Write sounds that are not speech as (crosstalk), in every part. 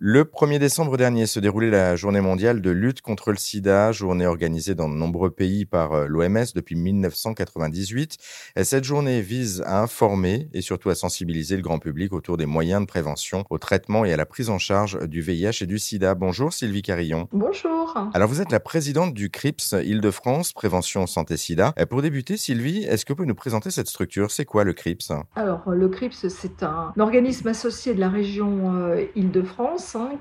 Le 1er décembre dernier se déroulait la journée mondiale de lutte contre le sida, journée organisée dans de nombreux pays par euh, l'OMS depuis 1998. cette journée vise à informer et surtout à sensibiliser le grand public autour des moyens de prévention, au traitement et à la prise en charge du VIH et du sida. Bonjour Sylvie Carillon. Bonjour. Alors vous êtes la présidente du CRIPS Île-de-France, Prévention Santé Sida. Pour débuter, Sylvie, est-ce que vous pouvez nous présenter cette structure? C'est quoi le CRIPS? Alors le CRIPS, c'est un organisme associé de la région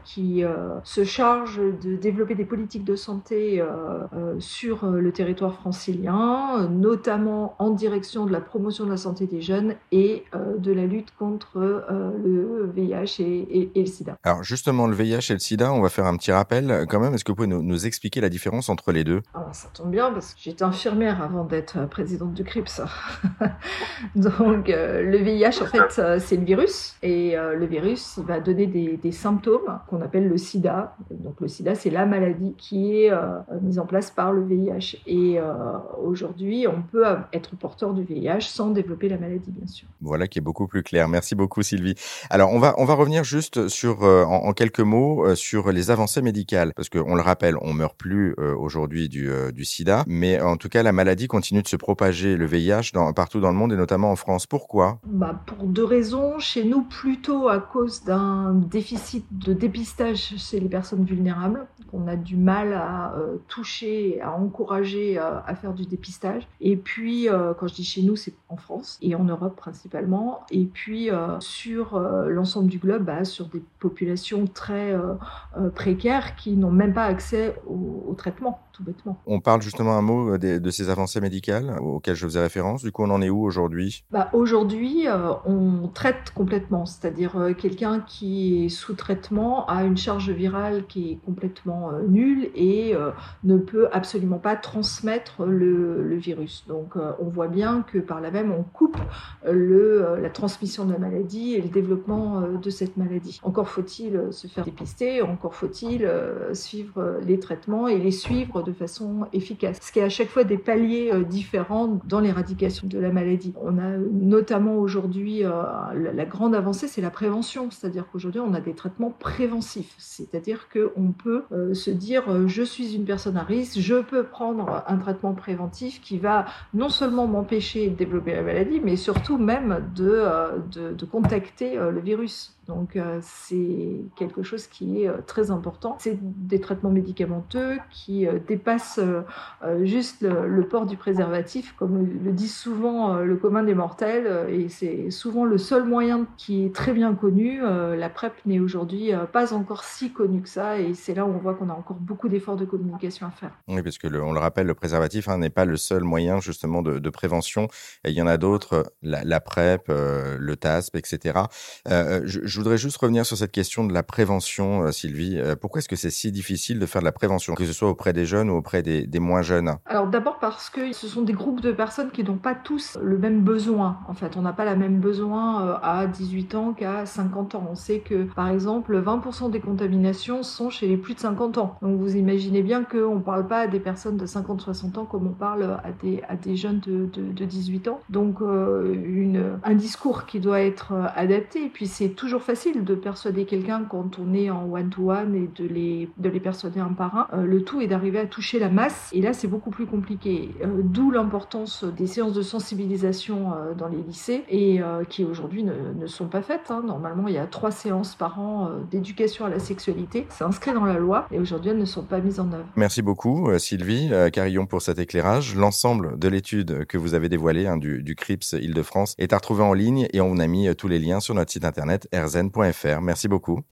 qui euh, se charge de développer des politiques de santé euh, euh, sur le territoire francilien, notamment en direction de la promotion de la santé des jeunes et de la lutte contre le VIH et, le sida. Alors justement, le VIH et le sida, on va faire un petit rappel quand même. Est-ce que vous pouvez nous, expliquer la différence entre les deux? Alors ça tombe bien parce que j'étais infirmière avant d'être présidente du CRIPS. (laughs) Donc le VIH, en fait, c'est le virus et le virus, il va donner des symptômes qu'on appelle le sida. Donc le sida, c'est la maladie qui est euh, mise en place par le VIH. Et euh, aujourd'hui, on peut être porteur du VIH sans développer la maladie, bien sûr. Voilà qui est beaucoup plus clair. Merci beaucoup, Sylvie. Alors, on va, on va revenir juste sur, euh, en, quelques mots, sur les avancées médicales. Parce qu'on le rappelle, on meurt plus aujourd'hui du, du sida. Mais en tout cas, la maladie continue de se propager, le VIH, dans, partout dans le monde et notamment en France. Pourquoi? Bah, Pour deux raisons. Chez nous, plutôt à cause d'un déficit de dépistage chez les personnes vulnérables, qu'on a du mal à euh, toucher, à encourager euh, à faire du dépistage. Et puis, euh, quand je dis chez nous, c'est en France et en Europe principalement. Et puis, sur l'ensemble du globe, bah, sur des populations très précaires qui n'ont même pas accès au, traitement, tout bêtement. On parle justement un mot de, ces avancées médicales auxquelles je faisais référence. Du coup, on en est où aujourd'hui? Bah, Aujourd'hui, on traite complètement, c'est-à-dire quelqu'un qui est sous traitement a une charge virale qui est complètement euh, nulle et euh, ne peut absolument pas transmettre le, virus. Donc euh, on voit bien que par là même on coupe la transmission de la maladie et le développement de cette maladie. Encore faut-il se faire dépister, encore faut-il suivre les traitements et les suivre de façon efficace. Ce qui est à chaque fois des paliers différents dans l'éradication de la maladie. On a notamment aujourd'hui la grande avancée, c'est la prévention, c'est-à-dire qu'aujourd'hui on a des traitements préventifs c'est-à-dire qu'on peut euh, se dire euh, je suis une personne à risque, je peux prendre un traitement préventif qui va non seulement m'empêcher de développer la maladie, mais surtout même de, euh, de contacter le virus. Donc c'est quelque chose qui est très important. C'est des traitements médicamenteux qui dépassent juste le, port du préservatif, comme le, dit souvent le commun des mortels, et c'est souvent le seul moyen qui est très bien connu. la PrEP n'est aujourd'hui pas encore si connue que ça, et c'est là où on voit qu'on a encore beaucoup d'efforts de communication à faire. Oui, parce que on le rappelle, le préservatif hein, n'est pas le seul moyen justement de, prévention. il y en a d'autres, la, PrEP, le TASP, etc. je, je voudrais juste revenir sur cette question de la prévention, euh, Sylvie. Euh, pourquoi est-ce que c'est si difficile de faire de la prévention, que ce soit auprès des jeunes ou auprès des, moins jeunes? Alors d'abord parce que ce sont des groupes de personnes qui n'ont pas tous le même besoin. En fait, on n'a pas la même besoin euh, à 18 ans qu'à 50 ans. On sait que, par exemple, 20% des contaminations sont chez les plus de 50 ans. Donc vous imaginez bien qu'on ne parle pas à des personnes de 50-60 ans comme on parle à des, des jeunes de, de, 18 ans. Donc une, un discours qui doit être adapté. Et puis c'est toujours facile de persuader quelqu'un quand on est en one-to-one et de les, de les persuader un par un. Euh, le tout est d'arriver à toucher la masse et là c'est beaucoup plus compliqué. Euh, d'où l'importance des séances de sensibilisation euh, dans les lycées et qui aujourd'hui ne, sont pas faites. Hein. Normalement il y a trois séances par an d'éducation à la sexualité. C'est inscrit dans la loi et aujourd'hui elles ne sont pas mises en œuvre. Merci beaucoup Sylvie Carillon pour cet éclairage. L'ensemble de l'étude que vous avez dévoilée hein, du, CRIPS Île-de-France est à retrouver en ligne et on a mis tous les liens sur notre site internet rzn.fr. Merci beaucoup.